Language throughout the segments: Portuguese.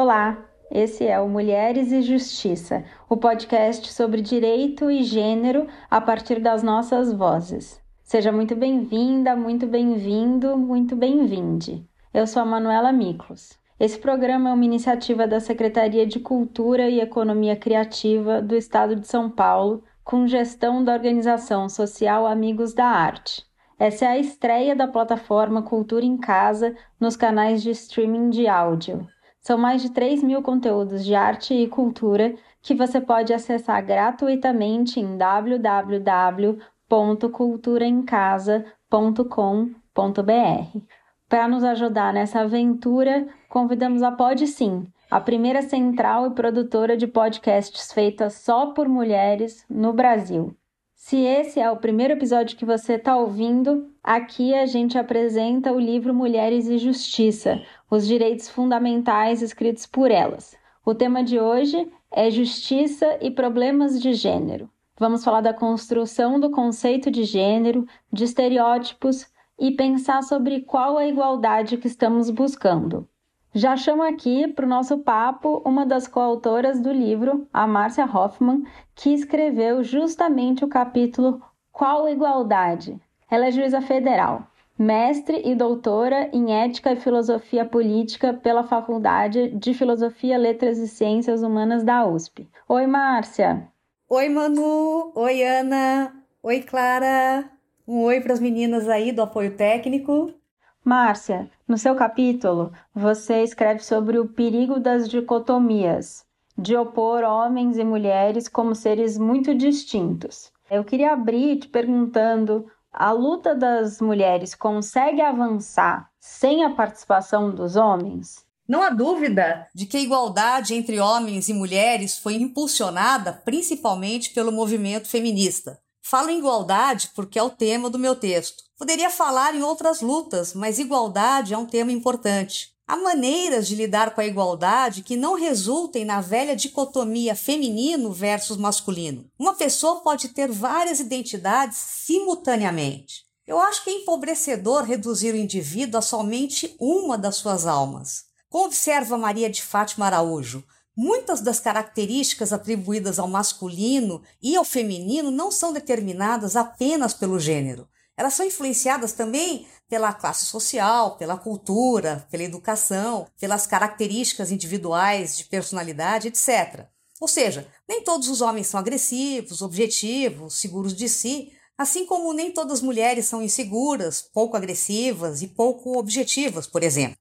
Olá, esse é o Mulheres e Justiça, o podcast sobre direito e gênero a partir das nossas vozes. Seja muito bem-vinda, muito bem-vindo, muito bem-vinde. Eu sou a Manuela Miklos. Esse programa é uma iniciativa da Secretaria de Cultura e Economia Criativa do Estado de São Paulo, com gestão da organização social Amigos da Arte. Essa é a estreia da plataforma Cultura em Casa nos canais de streaming de áudio. São mais de 3 mil conteúdos de arte e cultura que você pode acessar gratuitamente em www.culturaemcasa.com.br. Para nos ajudar nessa aventura, convidamos a Pod Sim, a primeira central e produtora de podcasts feita só por mulheres no Brasil. Se esse é o primeiro episódio que você está ouvindo, aqui a gente apresenta o livro Mulheres e Justiça, os direitos fundamentais escritos por elas. O tema de hoje é Justiça e Problemas de Gênero. Vamos falar da construção do conceito de gênero, de estereótipos e pensar sobre qual a igualdade que estamos buscando. Já chamo aqui para o nosso papo uma das coautoras do livro, a Márcia Hoffman, que escreveu justamente o capítulo Qual Igualdade? Ela é juíza federal, mestre e doutora em Ética e Filosofia Política pela Faculdade de Filosofia, Letras e Ciências Humanas da USP. Oi, Márcia! Oi, Manu! Oi, Ana! Oi, Clara! Um oi para as meninas aí do apoio técnico. Márcia, no seu capítulo, você escreve sobre o perigo das dicotomias, de opor homens e mulheres como seres muito distintos. Eu queria abrir te perguntando: a luta das mulheres consegue avançar sem a participação dos homens? Não há dúvida de que a igualdade entre homens e mulheres foi impulsionada principalmente pelo movimento feminista. Falo em igualdade porque é o tema do meu texto. Poderia falar em outras lutas, mas igualdade é um tema importante. Há maneiras de lidar com a igualdade que não resultem na velha dicotomia feminino versus masculino. Uma pessoa pode ter várias identidades simultaneamente. Eu acho que é empobrecedor reduzir o indivíduo a somente uma das suas almas. Como observa Maria de Fátima Araújo, muitas das características atribuídas ao masculino e ao feminino não são determinadas apenas pelo gênero elas são influenciadas também pela classe social, pela cultura, pela educação, pelas características individuais de personalidade, etc. Ou seja, nem todos os homens são agressivos, objetivos, seguros de si, assim como nem todas as mulheres são inseguras, pouco agressivas e pouco objetivas, por exemplo.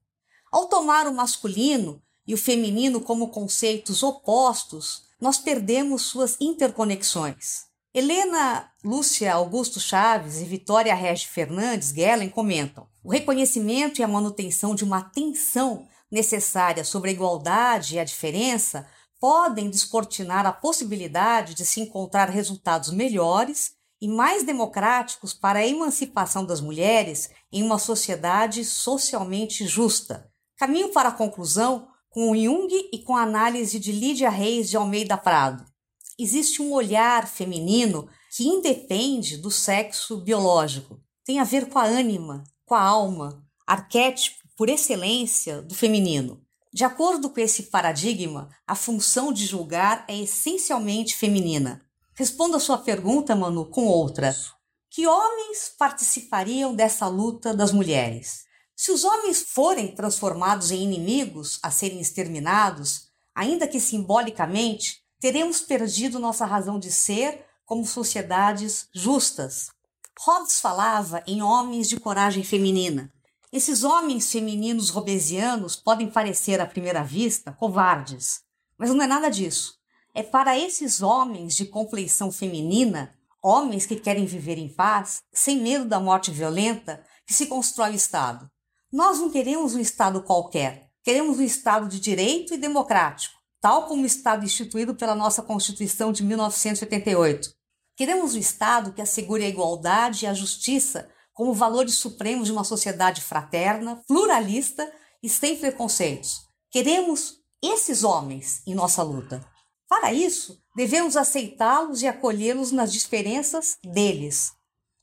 Ao tomar o masculino e o feminino como conceitos opostos, nós perdemos suas interconexões. Helena Lúcia Augusto Chaves e Vitória Regi Fernandes Gellen comentam: o reconhecimento e a manutenção de uma atenção necessária sobre a igualdade e a diferença podem descortinar a possibilidade de se encontrar resultados melhores e mais democráticos para a emancipação das mulheres em uma sociedade socialmente justa. Caminho para a conclusão com Jung e com a análise de Lídia Reis de Almeida Prado existe um olhar feminino que independe do sexo biológico. Tem a ver com a ânima, com a alma, arquétipo por excelência do feminino. De acordo com esse paradigma, a função de julgar é essencialmente feminina. Responda a sua pergunta, Manu, com outra. Que homens participariam dessa luta das mulheres? Se os homens forem transformados em inimigos a serem exterminados, ainda que simbolicamente, teremos perdido nossa razão de ser como sociedades justas. Hobbes falava em homens de coragem feminina. Esses homens femininos robesianos podem parecer à primeira vista covardes, mas não é nada disso. É para esses homens de compleição feminina, homens que querem viver em paz, sem medo da morte violenta, que se constrói o Estado. Nós não queremos um Estado qualquer, queremos um Estado de direito e democrático tal como o Estado instituído pela nossa Constituição de 1988. Queremos um Estado que assegure a igualdade e a justiça como valores supremos de uma sociedade fraterna, pluralista e sem preconceitos. Queremos esses homens em nossa luta. Para isso, devemos aceitá-los e acolhê-los nas diferenças deles,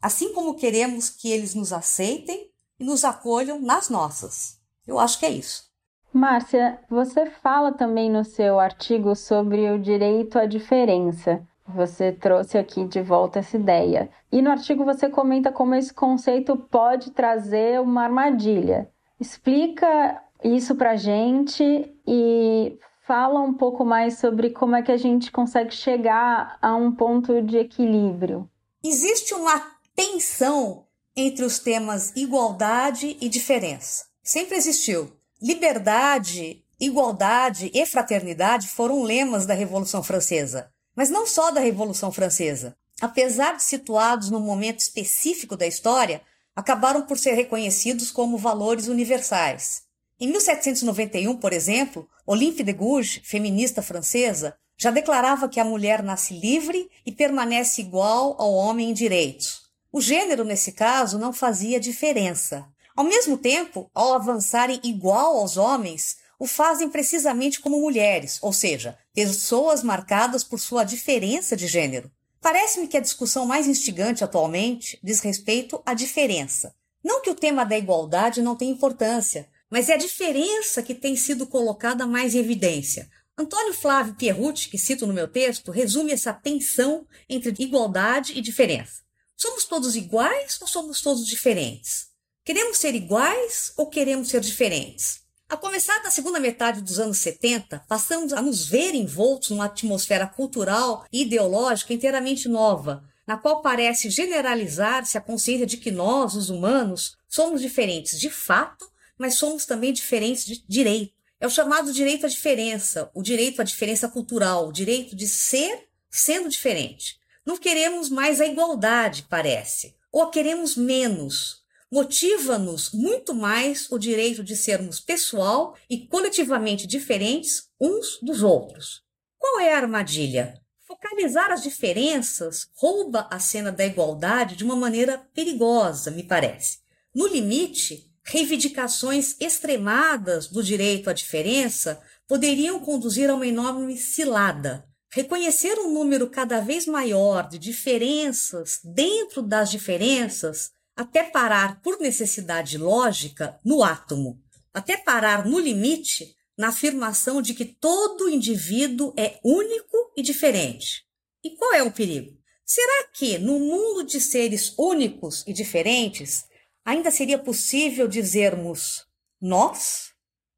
assim como queremos que eles nos aceitem e nos acolham nas nossas. Eu acho que é isso. Márcia, você fala também no seu artigo sobre o direito à diferença. Você trouxe aqui de volta essa ideia. E no artigo você comenta como esse conceito pode trazer uma armadilha. Explica isso pra gente e fala um pouco mais sobre como é que a gente consegue chegar a um ponto de equilíbrio. Existe uma tensão entre os temas igualdade e diferença. Sempre existiu. Liberdade, igualdade e fraternidade foram lemas da Revolução Francesa, mas não só da Revolução Francesa. Apesar de situados num momento específico da história, acabaram por ser reconhecidos como valores universais. Em 1791, por exemplo, Olympe de Gouges, feminista francesa, já declarava que a mulher nasce livre e permanece igual ao homem em direitos. O gênero, nesse caso, não fazia diferença. Ao mesmo tempo, ao avançarem igual aos homens, o fazem precisamente como mulheres, ou seja, pessoas marcadas por sua diferença de gênero. Parece-me que a discussão mais instigante atualmente diz respeito à diferença. Não que o tema da igualdade não tenha importância, mas é a diferença que tem sido colocada mais em evidência. Antônio Flávio Pierrucci, que cito no meu texto, resume essa tensão entre igualdade e diferença. Somos todos iguais ou somos todos diferentes? Queremos ser iguais ou queremos ser diferentes? A começar da segunda metade dos anos 70, passamos a nos ver envoltos numa atmosfera cultural e ideológica inteiramente nova, na qual parece generalizar-se a consciência de que nós, os humanos, somos diferentes de fato, mas somos também diferentes de direito. É o chamado direito à diferença, o direito à diferença cultural, o direito de ser sendo diferente. Não queremos mais a igualdade, parece, ou queremos menos, motiva-nos muito mais o direito de sermos pessoal e coletivamente diferentes uns dos outros. Qual é a armadilha? Focalizar as diferenças rouba a cena da igualdade de uma maneira perigosa, me parece. No limite, reivindicações extremadas do direito à diferença poderiam conduzir a uma enorme cilada. Reconhecer um número cada vez maior de diferenças dentro das diferenças até parar por necessidade lógica no átomo, até parar no limite na afirmação de que todo indivíduo é único e diferente. E qual é o perigo? Será que, no mundo de seres únicos e diferentes, ainda seria possível dizermos nós?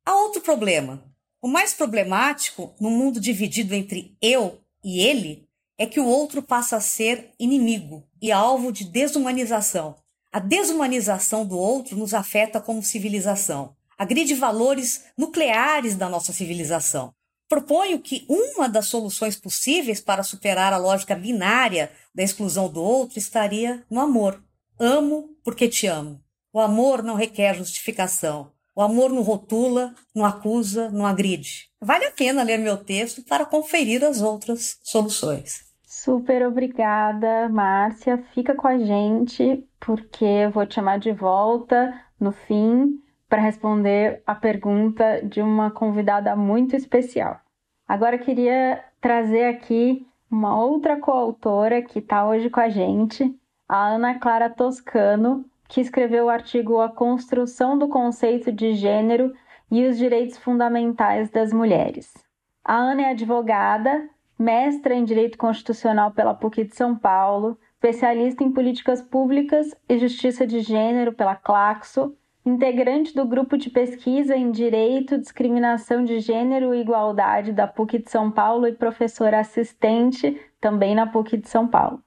Há outro problema. O mais problemático, no mundo dividido entre eu e ele, é que o outro passa a ser inimigo e alvo de desumanização. A desumanização do outro nos afeta como civilização, agride valores nucleares da nossa civilização. Proponho que uma das soluções possíveis para superar a lógica binária da exclusão do outro estaria no amor. Amo porque te amo. O amor não requer justificação. O amor não rotula, não acusa, não agride. Vale a pena ler meu texto para conferir as outras soluções. Super obrigada, Márcia. Fica com a gente, porque eu vou te chamar de volta no fim para responder a pergunta de uma convidada muito especial. Agora queria trazer aqui uma outra coautora que está hoje com a gente, a Ana Clara Toscano, que escreveu o artigo A Construção do Conceito de Gênero e os Direitos Fundamentais das Mulheres. A Ana é advogada, mestra em Direito Constitucional pela PUC de São Paulo, especialista em políticas públicas e justiça de gênero pela Claxo, integrante do grupo de pesquisa em Direito, Discriminação de Gênero e Igualdade da PUC de São Paulo e professora assistente também na PUC de São Paulo.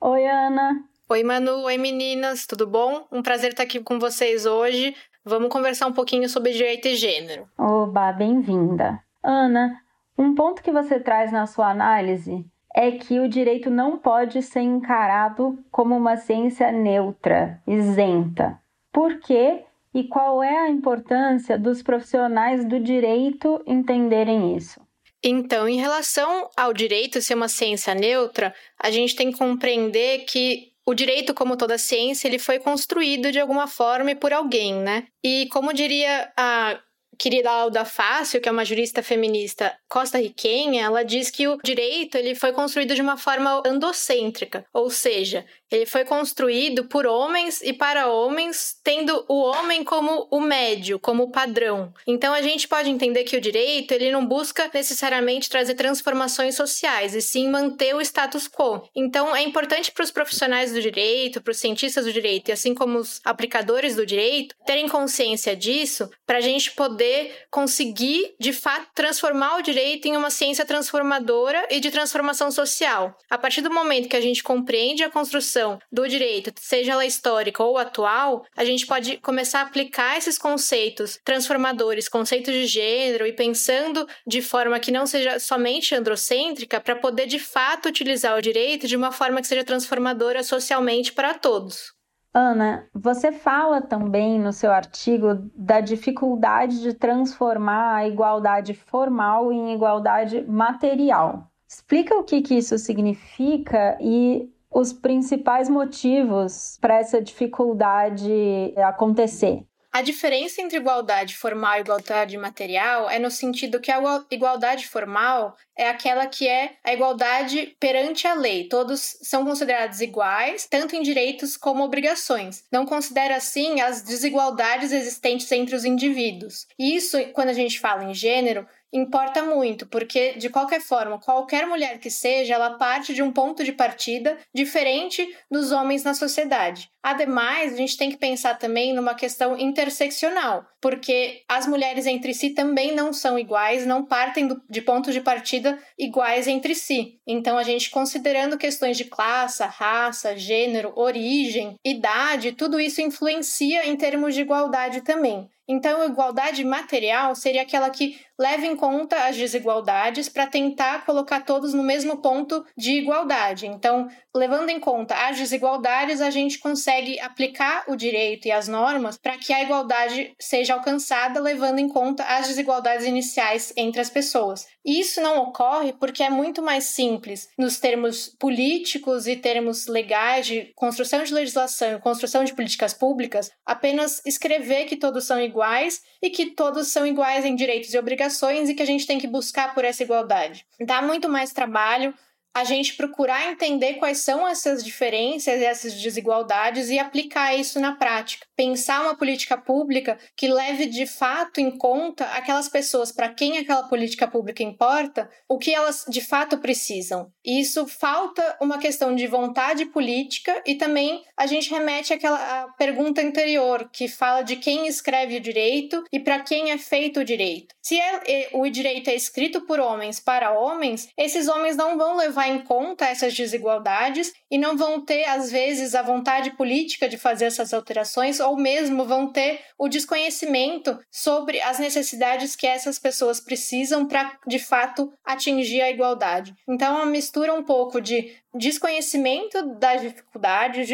Oi, Ana. Oi, Manu. Oi, meninas. Tudo bom? Um prazer estar aqui com vocês hoje. Vamos conversar um pouquinho sobre direito e gênero. Oba, bem-vinda. Ana, um ponto que você traz na sua análise é que o direito não pode ser encarado como uma ciência neutra, isenta. Por quê e qual é a importância dos profissionais do direito entenderem isso? Então, em relação ao direito ser uma ciência neutra, a gente tem que compreender que o direito, como toda ciência, ele foi construído de alguma forma e por alguém, né? E como diria a querida Alda Fácil, que é uma jurista feminista costa-riquenha, ela diz que o direito ele foi construído de uma forma andocêntrica, ou seja, ele foi construído por homens e para homens, tendo o homem como o médio, como o padrão. Então a gente pode entender que o direito, ele não busca necessariamente trazer transformações sociais, e sim manter o status quo. Então é importante para os profissionais do direito, para os cientistas do direito e assim como os aplicadores do direito, terem consciência disso, para a gente poder conseguir, de fato, transformar o direito em uma ciência transformadora e de transformação social. A partir do momento que a gente compreende a construção do direito, seja ela histórica ou atual, a gente pode começar a aplicar esses conceitos transformadores, conceitos de gênero e pensando de forma que não seja somente androcêntrica para poder de fato utilizar o direito de uma forma que seja transformadora socialmente para todos. Ana, você fala também no seu artigo da dificuldade de transformar a igualdade formal em igualdade material. Explica o que, que isso significa e os principais motivos para essa dificuldade acontecer? A diferença entre igualdade formal e igualdade material é no sentido que a igualdade formal é aquela que é a igualdade perante a lei. Todos são considerados iguais, tanto em direitos como obrigações. Não considera, assim, as desigualdades existentes entre os indivíduos. E isso, quando a gente fala em gênero, importa muito, porque de qualquer forma, qualquer mulher que seja, ela parte de um ponto de partida diferente dos homens na sociedade. Ademais, a gente tem que pensar também numa questão interseccional, porque as mulheres entre si também não são iguais, não partem de pontos de partida iguais entre si. Então, a gente considerando questões de classe, raça, gênero, origem, idade, tudo isso influencia em termos de igualdade também. Então, igualdade material seria aquela que leva em conta as desigualdades para tentar colocar todos no mesmo ponto de igualdade. Então, levando em conta as desigualdades, a gente consegue aplicar o direito e as normas para que a igualdade seja alcançada, levando em conta as desigualdades iniciais entre as pessoas. E isso não ocorre porque é muito mais simples nos termos políticos e termos legais de construção de legislação e construção de políticas públicas, apenas escrever que todos são iguais e que todos são iguais em direitos e obrigações e que a gente tem que buscar por essa igualdade. Dá muito mais trabalho, a gente procurar entender quais são essas diferenças e essas desigualdades e aplicar isso na prática. Pensar uma política pública que leve de fato em conta aquelas pessoas para quem aquela política pública importa, o que elas de fato precisam. E isso falta uma questão de vontade política e também a gente remete àquela pergunta anterior que fala de quem escreve o direito e para quem é feito o direito. Se é, o direito é escrito por homens para homens, esses homens não vão levar em conta essas desigualdades e não vão ter, às vezes, a vontade política de fazer essas alterações, ou mesmo vão ter o desconhecimento sobre as necessidades que essas pessoas precisam para, de fato, atingir a igualdade. Então, é uma mistura um pouco de desconhecimento das dificuldades,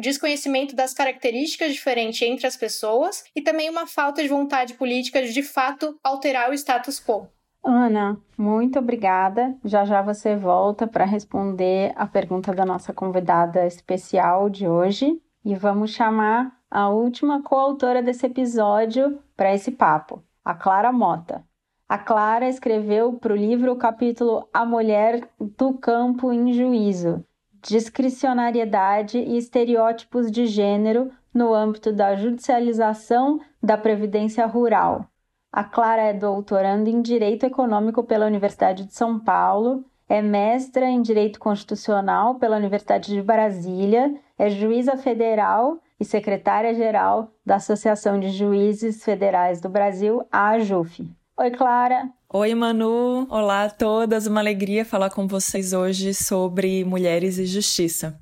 desconhecimento das características diferentes entre as pessoas e também uma falta de vontade política de, de fato, alterar o status quo. Ana, muito obrigada. Já já você volta para responder a pergunta da nossa convidada especial de hoje e vamos chamar a última coautora desse episódio para esse papo, a Clara Mota. A Clara escreveu para o livro o capítulo A Mulher do Campo em Juízo, Discricionariedade e Estereótipos de Gênero no âmbito da judicialização da Previdência Rural, a Clara é doutoranda em Direito Econômico pela Universidade de São Paulo, é mestra em Direito Constitucional pela Universidade de Brasília, é juíza federal e secretária-geral da Associação de Juízes Federais do Brasil, a AJUF. Oi, Clara. Oi, Manu. Olá a todas. Uma alegria falar com vocês hoje sobre mulheres e justiça.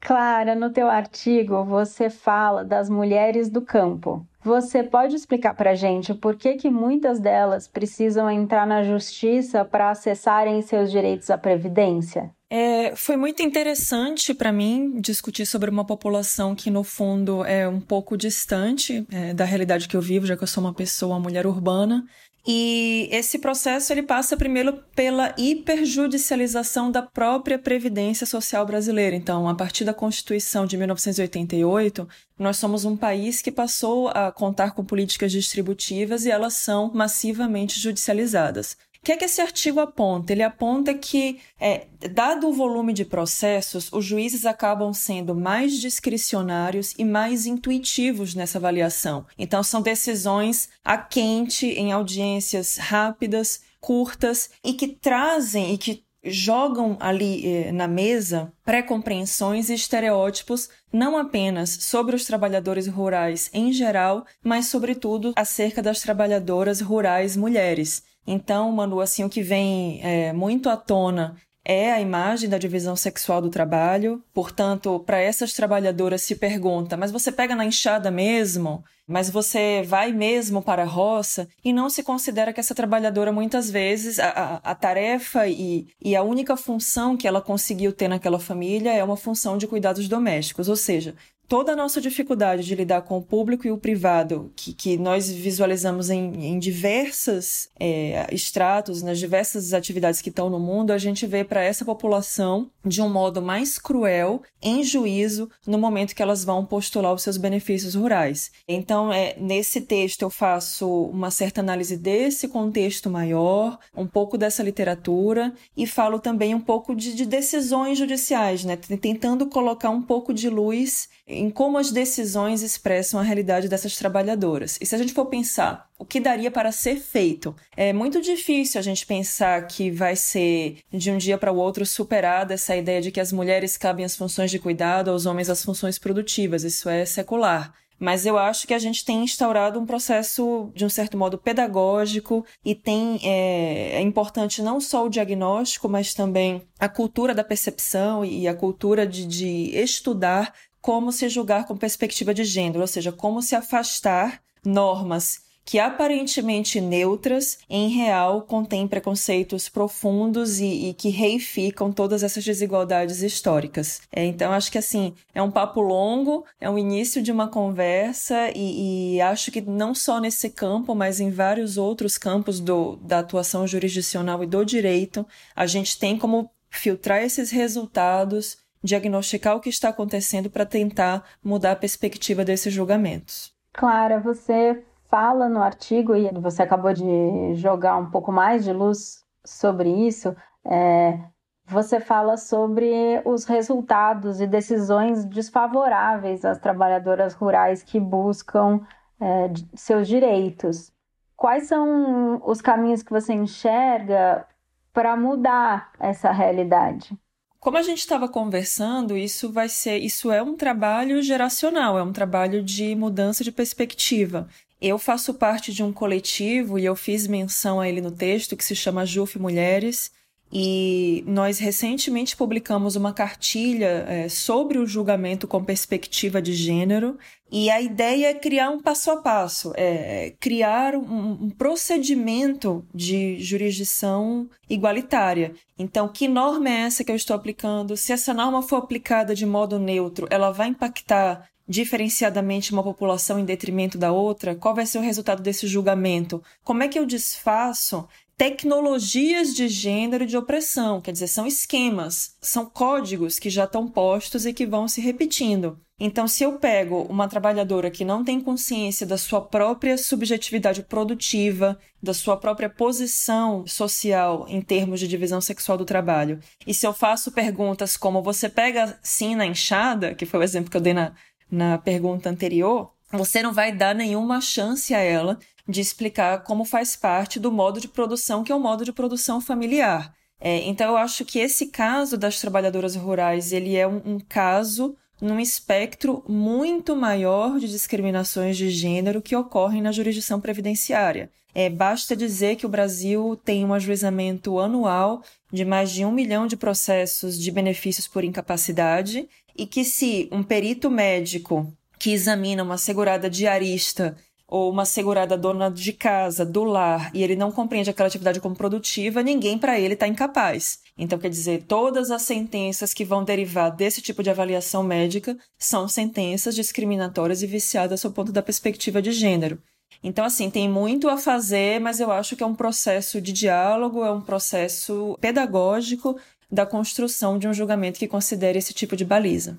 Clara, no teu artigo você fala das mulheres do campo. Você pode explicar para a gente por que, que muitas delas precisam entrar na justiça para acessarem seus direitos à previdência? É, foi muito interessante para mim discutir sobre uma população que, no fundo, é um pouco distante é, da realidade que eu vivo, já que eu sou uma pessoa, uma mulher urbana, E esse processo ele passa primeiro pela hiperjudicialização da própria previdência social brasileira. Então, a partir da Constituição de 1988, nós somos um país que passou a contar com políticas distributivas e elas são massivamente judicializadas. O que é que esse artigo aponta? Ele aponta que, é, dado o volume de processos, os juízes acabam sendo mais discricionários e mais intuitivos nessa avaliação. Então, são decisões a quente, em audiências rápidas, curtas e que trazem e que jogam ali eh, na mesa pré-compreensões e estereótipos não apenas sobre os trabalhadores rurais em geral, mas sobretudo acerca das trabalhadoras rurais mulheres. Então, Manu, assim, o que vem é, muito à tona é a imagem da divisão sexual do trabalho. Portanto, para essas trabalhadoras se pergunta: mas você pega na enxada mesmo? Mas você vai mesmo para a roça? E não se considera que essa trabalhadora, muitas vezes, a, a, a tarefa e, e a única função que ela conseguiu ter naquela família é uma função de cuidados domésticos. Ou seja, toda a nossa dificuldade de lidar com o público e o privado, que, que nós visualizamos em, em diversos é, estratos, nas diversas atividades que estão no mundo, a gente vê para essa população de um modo mais cruel, em juízo, no momento que elas vão postular os seus benefícios rurais. Então, é, nesse texto, eu faço uma certa análise desse contexto maior, um pouco dessa literatura, e falo também um pouco de, de decisões judiciais, né? tentando colocar um pouco de luz em como as decisões expressam a realidade dessas trabalhadoras. E se a gente for pensar o que daria para ser feito, é muito difícil a gente pensar que vai ser de um dia para o outro superada essa ideia de que as mulheres cabem as funções de cuidado, aos homens as funções produtivas. Isso é secular mas eu acho que a gente tem instaurado um processo, de um certo modo, pedagógico e tem é, é, importante não só o diagnóstico, mas também a cultura da percepção e a cultura de, de estudar como se julgar com perspectiva de gênero, ou seja, como se afastar normas que aparentemente neutras, em real contêm preconceitos profundos e, e, que reificam todas essas desigualdades históricas. É, então, acho que assim, é um papo longo, é o início de uma conversa, e, e, acho que não só nesse campo, mas em vários outros campos do, da atuação jurisdicional e do direito, a gente tem como filtrar esses resultados diagnosticar o que está acontecendo para tentar mudar a perspectiva desses julgamentos. Clara, você fala no artigo, e você acabou de jogar um pouco mais de luz sobre isso, é, você fala sobre os resultados e decisões desfavoráveis às trabalhadoras rurais que buscam é, seus direitos. Quais são os caminhos que você enxerga para mudar essa realidade? Como a gente estava conversando, isso vai ser, isso é um trabalho geracional, é um trabalho de mudança de perspectiva. Eu faço parte de um coletivo e eu fiz menção a ele no texto que se chama JUF Mulheres, e nós recentemente publicamos uma cartilha é, sobre o julgamento com perspectiva de gênero. E a ideia é criar um passo a passo, é, criar um, um procedimento de jurisdição igualitária. Então, que norma é essa que eu estou aplicando? Se essa norma for aplicada de modo neutro, ela vai impactar diferenciadamente uma população em detrimento da outra? Qual vai ser o resultado desse julgamento? Como é que eu desfaço tecnologias de gênero e de opressão, quer dizer, são esquemas, são códigos que já estão postos e que vão se repetindo. Então, se eu pego uma trabalhadora que não tem consciência da sua própria subjetividade produtiva, da sua própria posição social em termos de divisão sexual do trabalho, e se eu faço perguntas como você pega sim na enxada, que foi o exemplo que eu dei na, na pergunta anterior, você não vai dar nenhuma chance a ela de explicar como faz parte do modo de produção, que é o modo de produção familiar. É, então, eu acho que esse caso das trabalhadoras rurais, ele é um, um caso num espectro muito maior de discriminações de gênero que ocorrem na jurisdição previdenciária. É, basta dizer que o Brasil tem um ajuizamento anual de mais de um milhão de processos de benefícios por incapacidade e que se um perito médico que examina uma segurada diarista ou uma segurada dona de casa, do lar, e ele não compreende aquela atividade como produtiva, ninguém para ele está incapaz. Então, quer dizer, todas as sentenças que vão derivar desse tipo de avaliação médica são sentenças discriminatórias e viciadas sob o ponto da perspectiva de gênero. Então, assim, tem muito a fazer, mas eu acho que é um processo de diálogo, é um processo pedagógico da construção de um julgamento que considere esse tipo de baliza.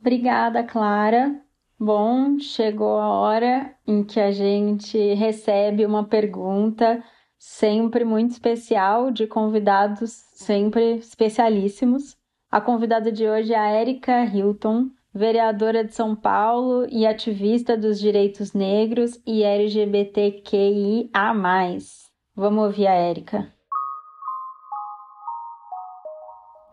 Obrigada, Clara. Bom, chegou a hora em que a gente recebe uma pergunta sempre muito especial de convidados sempre especialíssimos. A convidada de hoje é a Erika Hilton, vereadora de São Paulo e ativista dos direitos negros e LGBTQIA+. Vamos ouvir a Érica.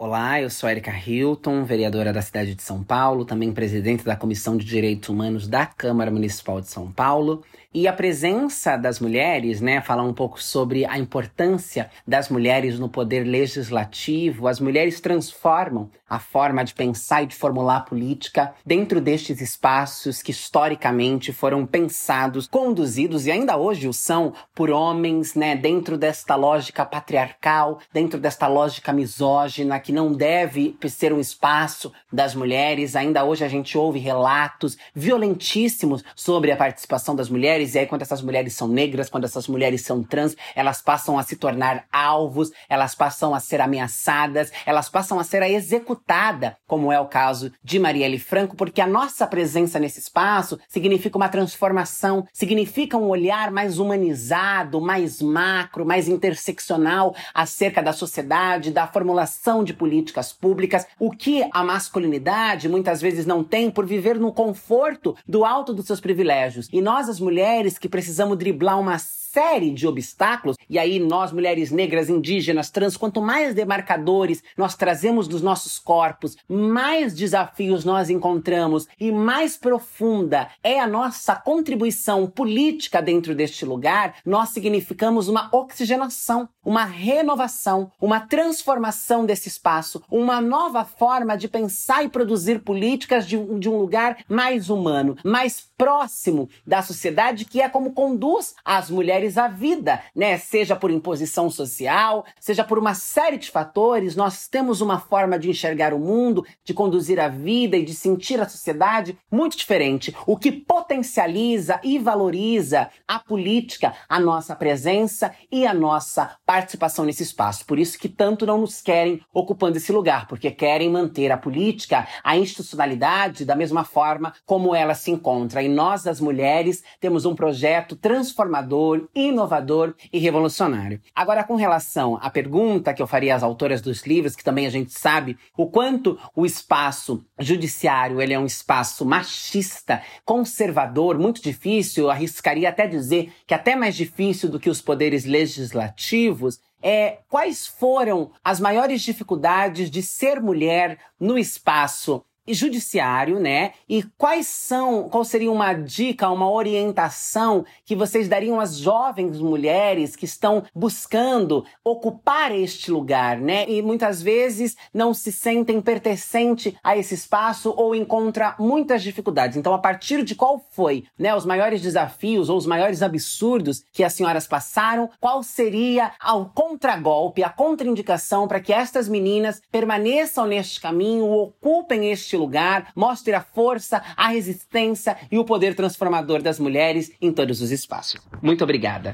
Olá, eu sou Erika Hilton, vereadora da cidade de São Paulo, também presidente da Comissão de Direitos Humanos da Câmara Municipal de São Paulo. E a presença das mulheres, né, falar um pouco sobre a importância das mulheres no poder legislativo. As mulheres transformam a forma de pensar e de formular política dentro destes espaços que historicamente foram pensados, conduzidos e ainda hoje o são por homens, né, dentro desta lógica patriarcal, dentro desta lógica misógina que não deve ser um espaço das mulheres. Ainda hoje a gente ouve relatos violentíssimos sobre a participação das mulheres mulheres, e aí quando essas mulheres são negras, quando essas mulheres são trans, elas passam a se tornar alvos, elas passam a ser ameaçadas, elas passam a ser executada, como é o caso de Marielle Franco, porque a nossa presença nesse espaço significa uma transformação, significa um olhar mais humanizado, mais macro, mais interseccional acerca da sociedade, da formulação de políticas públicas, o que a masculinidade muitas vezes não tem por viver no conforto do alto dos seus privilégios. E nós, as mulheres, mulheres que precisamos driblar uma série de obstáculos, e aí nós, mulheres negras, indígenas, trans, quanto mais demarcadores nós trazemos dos nossos corpos, mais desafios nós encontramos e mais profunda é a nossa contribuição política dentro deste lugar, nós significamos uma oxigenação, uma renovação, uma transformação desse espaço, uma nova forma de pensar e produzir políticas de, de um lugar mais humano, mais próximo da sociedade, que é como conduz as mulheres mulheres a vida, né? Seja por imposição social, seja por uma série de fatores, nós temos uma forma de enxergar o mundo, de conduzir a vida e de sentir a sociedade muito diferente, o que potencializa e valoriza a política, a nossa presença e a nossa participação nesse espaço. Por isso que tanto não nos querem ocupando esse lugar, porque querem manter a política, a institucionalidade da mesma forma como ela se encontra. E nós, as mulheres, temos um projeto transformador, inovador e revolucionário. Agora, com relação à pergunta que eu faria às autoras dos livros, que também a gente sabe o quanto o espaço judiciário ele é um espaço machista, conservador, muito difícil, eu arriscaria até dizer que até mais difícil do que os poderes legislativos, é, quais foram as maiores dificuldades de ser mulher no espaço judiciário, né? E quais são, qual seria uma dica, uma orientação que vocês dariam às jovens mulheres que estão buscando ocupar este lugar, né? E muitas vezes não se sentem pertencente a esse espaço ou encontra muitas dificuldades. Então, a partir de qual foi, né, os maiores desafios ou os maiores absurdos que as senhoras passaram, qual seria o contragolpe, a contraindicação para que estas meninas permaneçam neste caminho, ocupem este lugar, mostre a força, a resistência e o poder transformador das mulheres em todos os espaços. Muito obrigada.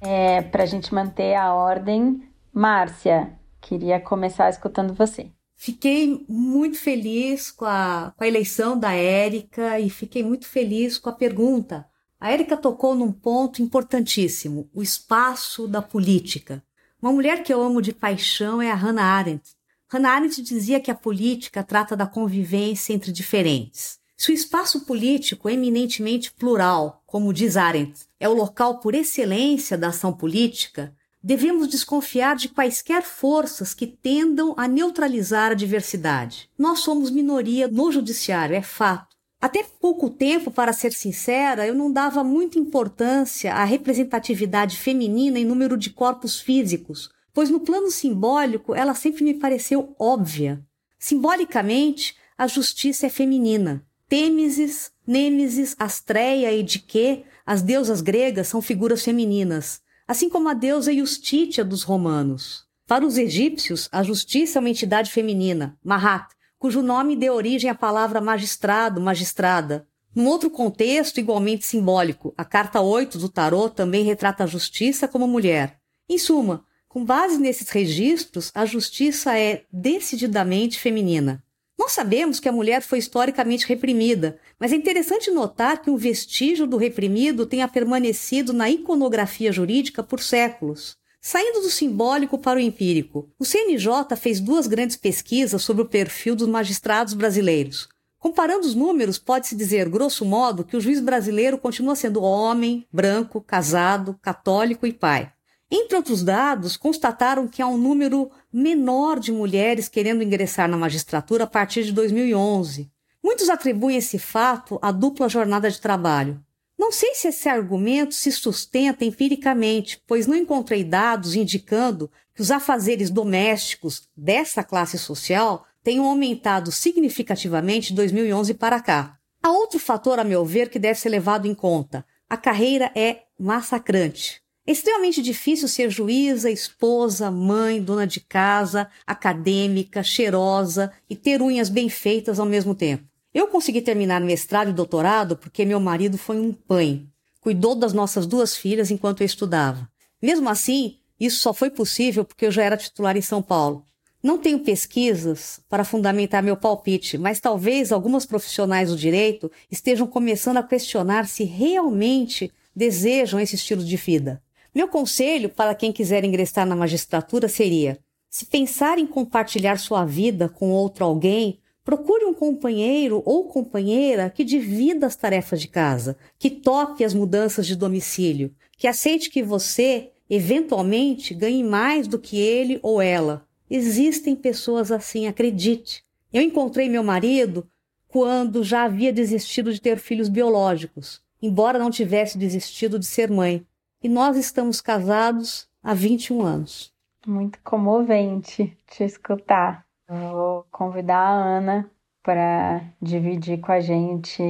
É, Para a gente manter a ordem, Márcia, queria começar escutando você. Fiquei muito feliz com a, com a eleição da Érica e fiquei muito feliz com a pergunta. A Érica tocou num ponto importantíssimo: o espaço da política. Uma mulher que eu amo de paixão é a Hannah Arendt. Hannah Arendt dizia que a política trata da convivência entre diferentes. Se o espaço político é eminentemente plural, como diz Arendt, é o local por excelência da ação política, devemos desconfiar de quaisquer forças que tendam a neutralizar a diversidade. Nós somos minoria no judiciário, é fato. Até pouco tempo, para ser sincera, eu não dava muita importância à representatividade feminina em número de corpos físicos, pois no plano simbólico ela sempre me pareceu óbvia. Simbolicamente, a justiça é feminina. Têmesis, Nêmesis, Astreia e Dique, as deusas gregas, são figuras femininas, assim como a deusa Justitia dos romanos. Para os egípcios, a justiça é uma entidade feminina, Mahat, cujo nome deu origem à palavra magistrado, magistrada. Num outro contexto igualmente simbólico, a carta 8 do tarô também retrata a justiça como mulher. Em suma, com base nesses registros, a justiça é decididamente feminina. Nós sabemos que a mulher foi historicamente reprimida, mas é interessante notar que um vestígio do reprimido tenha permanecido na iconografia jurídica por séculos. Saindo do simbólico para o empírico, o CNJ fez duas grandes pesquisas sobre o perfil dos magistrados brasileiros. Comparando os números, pode-se dizer, grosso modo, que o juiz brasileiro continua sendo homem, branco, casado, católico e pai. Entre outros dados, constataram que há um número menor de mulheres querendo ingressar na magistratura a partir de 2011. Muitos atribuem esse fato à dupla jornada de trabalho. Não sei se esse argumento se sustenta empiricamente, pois não encontrei dados indicando que os afazeres domésticos dessa classe social tenham aumentado significativamente de 2011 para cá. Há outro fator, a meu ver, que deve ser levado em conta. A carreira é massacrante. É extremamente difícil ser juíza, esposa, mãe, dona de casa, acadêmica, cheirosa e ter unhas bem feitas ao mesmo tempo. Eu consegui terminar mestrado e doutorado porque meu marido foi um pai. Cuidou das nossas duas filhas enquanto eu estudava. Mesmo assim, isso só foi possível porque eu já era titular em São Paulo. Não tenho pesquisas para fundamentar meu palpite, mas talvez algumas profissionais do direito estejam começando a questionar se realmente desejam esse estilo de vida. Meu conselho para quem quiser ingressar na magistratura seria: se pensar em compartilhar sua vida com outro alguém, procure um companheiro ou companheira que divida as tarefas de casa, que tope as mudanças de domicílio, que aceite que você, eventualmente, ganhe mais do que ele ou ela. Existem pessoas assim, acredite. Eu encontrei meu marido quando já havia desistido de ter filhos biológicos, embora não tivesse desistido de ser mãe e nós estamos casados há 21 anos. Muito comovente te escutar. Vou convidar a Ana para dividir com a gente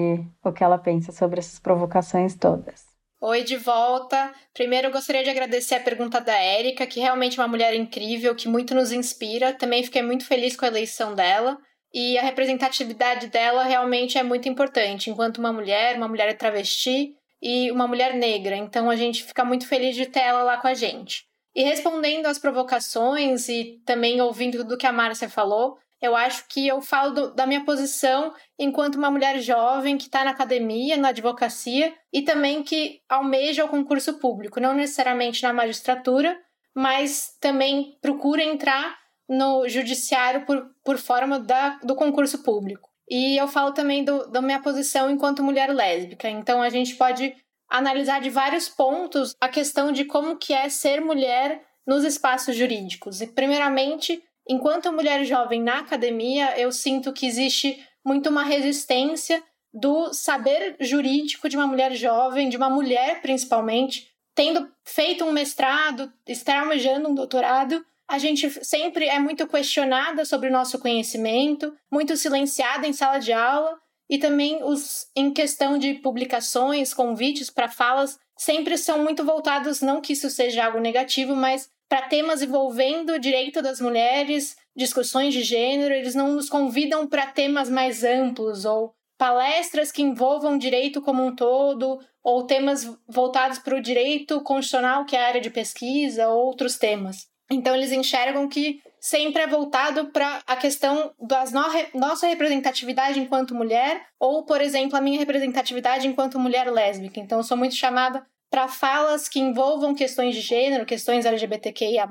o que ela pensa sobre essas provocações todas. Oi, de volta. Primeiro, gostaria de agradecer a pergunta da Érica, que realmente é uma mulher incrível, que muito nos inspira. Também fiquei muito feliz com a eleição dela. E a representatividade dela realmente é muito importante. Enquanto uma mulher, uma mulher travesti, e uma mulher negra. Então a gente fica muito feliz de ter ela lá com a gente. E respondendo às provocações e também ouvindo tudo que a Márcia falou, eu acho que eu falo do, da minha posição enquanto uma mulher jovem que está na academia, na advocacia e também que almeja o concurso público, não necessariamente na magistratura, mas também procura entrar no judiciário por, por forma da, do concurso público. E eu falo também do, da minha posição enquanto mulher lésbica. Então a gente pode analisar de vários pontos a questão de como que é ser mulher nos espaços jurídicos. E primeiramente, enquanto mulher jovem na academia, eu sinto que existe muito uma resistência do saber jurídico de uma mulher jovem, de uma mulher principalmente, tendo feito um mestrado, estar almejando um doutorado, a gente sempre é muito questionada sobre o nosso conhecimento, muito silenciada em sala de aula e também os em questão de publicações, convites para falas, sempre são muito voltados não que isso seja algo negativo, mas para temas envolvendo o direito das mulheres, discussões de gênero, eles não nos convidam para temas mais amplos ou palestras que envolvam direito como um todo, ou temas voltados para o direito constitucional, que é a área de pesquisa, ou outros temas. Então, eles enxergam que sempre é voltado para a questão da no nossa representatividade enquanto mulher, ou, por exemplo, a minha representatividade enquanto mulher lésbica. Então, eu sou muito chamada para falas que envolvam questões de gênero, questões LGBTQIA,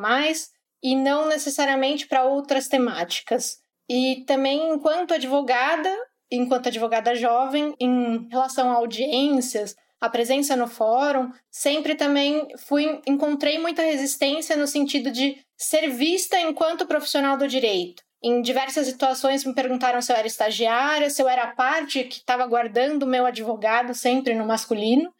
e não necessariamente para outras temáticas. E também, enquanto advogada, enquanto advogada jovem, em relação a audiências, a presença no fórum, sempre também fui encontrei muita resistência no sentido de ser vista enquanto profissional do direito. Em diversas situações me perguntaram se eu era estagiária, se eu era a parte que estava guardando o meu advogado sempre no masculino.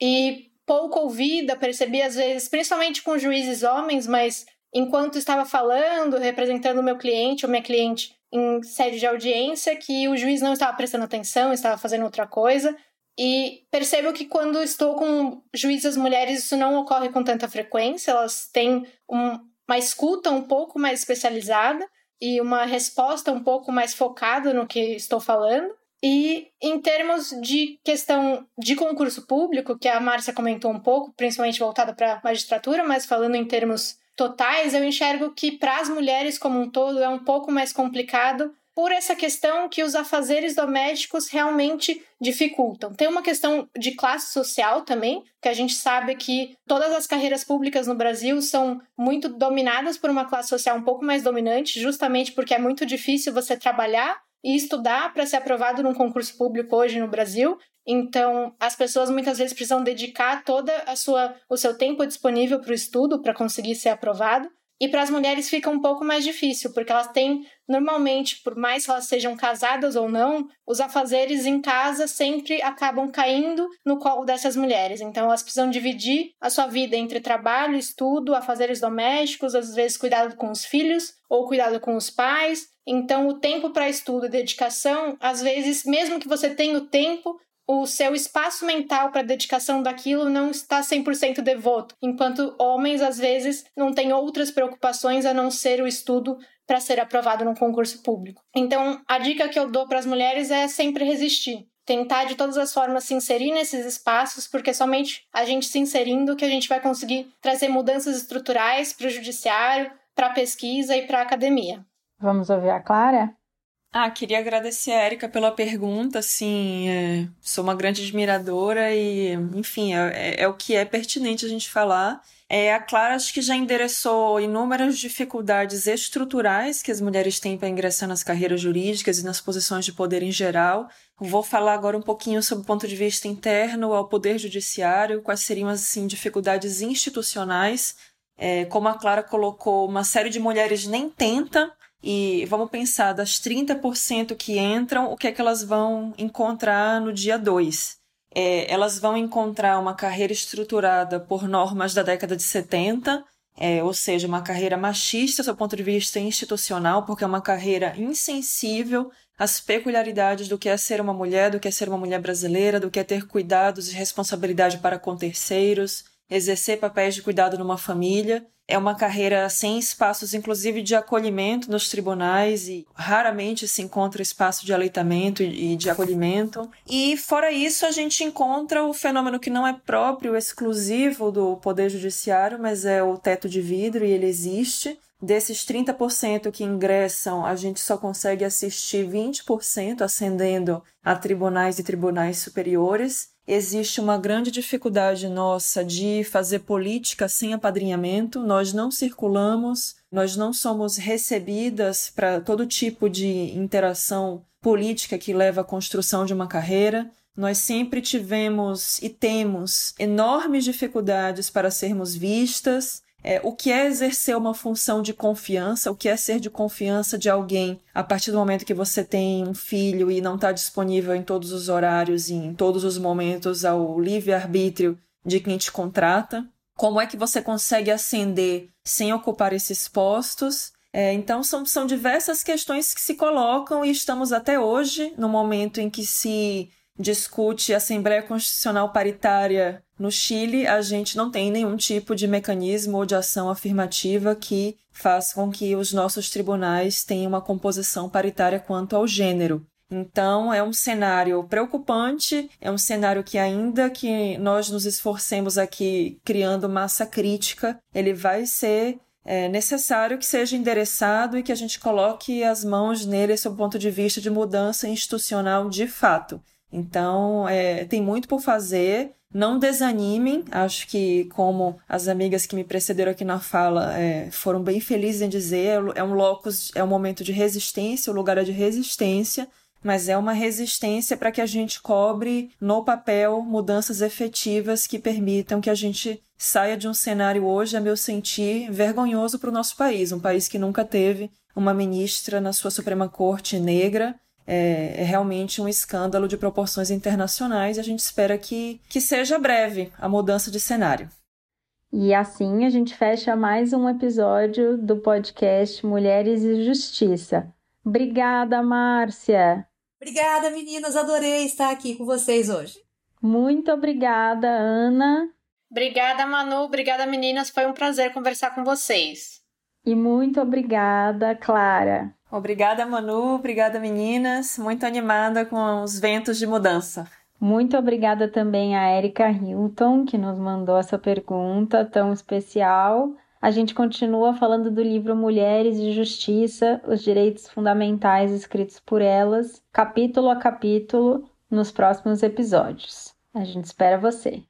E pouco ouvida, percebi às vezes, principalmente com juízes homens, mas enquanto estava falando, representando o meu cliente ou minha cliente em sede de audiência, que o juiz não estava prestando atenção, estava fazendo outra coisa, e percebo que quando estou com juízas mulheres, isso não ocorre com tanta frequência, elas têm um, uma escuta um pouco mais especializada. e uma resposta um pouco mais focada no que estou falando. E em termos de questão de concurso público, que a Márcia comentou um pouco, principalmente voltada para a magistratura, mas falando em termos totais, eu enxergo que para as mulheres como um todo é um pouco mais complicado por essa questão que os afazeres domésticos realmente dificultam. Tem uma questão de classe social também, que a gente sabe que todas as carreiras públicas no Brasil são muito dominadas por uma classe social um pouco mais dominante, justamente porque é muito difícil você trabalhar e estudar para ser aprovado num concurso público hoje no Brasil. Então, as pessoas muitas vezes precisam dedicar toda a sua o seu tempo disponível para o estudo para conseguir ser aprovado. E para as mulheres fica um pouco mais difícil, porque elas têm, normalmente, por mais que elas sejam casadas ou não, os afazeres em casa sempre acabam caindo no colo dessas mulheres. Então, elas precisam dividir a sua vida entre trabalho, estudo, afazeres domésticos, às vezes cuidado com os filhos ou cuidado com os pais. Então, o tempo para estudo e dedicação, às vezes, mesmo que você tenha o tempo, o seu espaço mental para dedicação daquilo não está 100% devoto, enquanto homens às vezes não têm outras preocupações a não ser o estudo para ser aprovado num concurso público. Então, a dica que eu dou para as mulheres é sempre resistir. Tentar de todas as formas se inserir nesses espaços, porque é somente a gente se inserindo que a gente vai conseguir trazer mudanças estruturais para o judiciário, para a pesquisa e para a academia. Vamos ouvir a Clara? Ah, queria agradecer a Erika pela pergunta, assim, é, sou uma grande admiradora e, enfim, é, é, é, o que é pertinente a gente falar. É, a Clara acho que já endereçou inúmeras dificuldades estruturais que as mulheres têm para ingressar nas carreiras jurídicas e nas posições de poder em geral. Vou falar agora um pouquinho sobre o ponto de vista interno ao poder judiciário, quais seriam as assim, dificuldades institucionais. É, como a Clara colocou, uma série de mulheres nem tenta e vamos pensar das 30% que entram, o que é que elas vão encontrar no dia 2? É, elas vão encontrar uma carreira estruturada por normas da década de 70, é, ou seja, uma carreira machista do ponto de vista institucional, porque é uma carreira insensível às peculiaridades do que é ser uma mulher, do que é ser uma mulher brasileira, do que é ter cuidados e responsabilidade para com terceiros, exercer papéis de cuidado numa família. É uma carreira sem espaços, inclusive, de acolhimento nos tribunais e raramente se encontra espaço de aleitamento e de acolhimento. E, fora isso, a gente encontra o fenômeno que não é próprio, exclusivo do Poder Judiciário, mas é o teto de vidro e ele existe. Desses 30% que ingressam, a gente só consegue assistir 20% ascendendo a tribunais e tribunais superiores existe uma grande dificuldade nossa de fazer política sem apadrinhamento. Nós não circulamos, nós não somos recebidas para todo tipo de interação política que leva à construção de uma carreira. Nós sempre tivemos e temos enormes dificuldades para sermos vistas, é, o que é exercer uma função de confiança, o que é ser de confiança de alguém a partir do momento que você tem um filho e não está disponível em todos os horários e em todos os momentos ao livre-arbítrio de quem te contrata. Como é que você consegue ascender sem ocupar esses postos? É, então, são, são diversas questões que se colocam e estamos até hoje no momento em que se discute Assembleia Constitucional Paritária no Chile, a gente não tem nenhum tipo de mecanismo ou de ação afirmativa que faça com que os nossos tribunais tenham uma composição paritária quanto ao gênero. Então, é um cenário preocupante, é um cenário que, ainda que nós nos esforcemos aqui criando massa crítica, ele vai ser é, necessário que seja endereçado e que a gente coloque as mãos nele sob o ponto de vista de mudança institucional de fato. Então, é, tem muito por fazer. Não desanimem, acho que, como as amigas que me precederam aqui na fala é, foram bem felizes em dizer, é um locus, é um momento de resistência, o lugar é de resistência, mas é uma resistência para que a gente cobre no papel mudanças efetivas que permitam que a gente saia de um cenário hoje, a meu sentir, vergonhoso para o nosso país, um país que nunca teve uma ministra na sua Suprema Corte negra é, é, realmente um escândalo de proporções internacionais e a gente espera que, que seja breve a mudança de cenário. E assim a gente fecha mais um episódio do podcast Mulheres e Justiça. Obrigada, Márcia! Obrigada, meninas! Adorei estar aqui com vocês hoje. Muito obrigada, Ana. Obrigada, Manu. Obrigada, meninas. Foi um prazer conversar com vocês. E muito obrigada, Clara. Obrigada, Manu. Obrigada, meninas. Muito animada com os ventos de mudança. Muito obrigada também a Erika Hilton, que nos mandou essa pergunta tão especial. A gente continua falando do livro Mulheres e Justiça, os direitos fundamentais escritos por elas, capítulo a capítulo, nos próximos episódios. A gente espera você.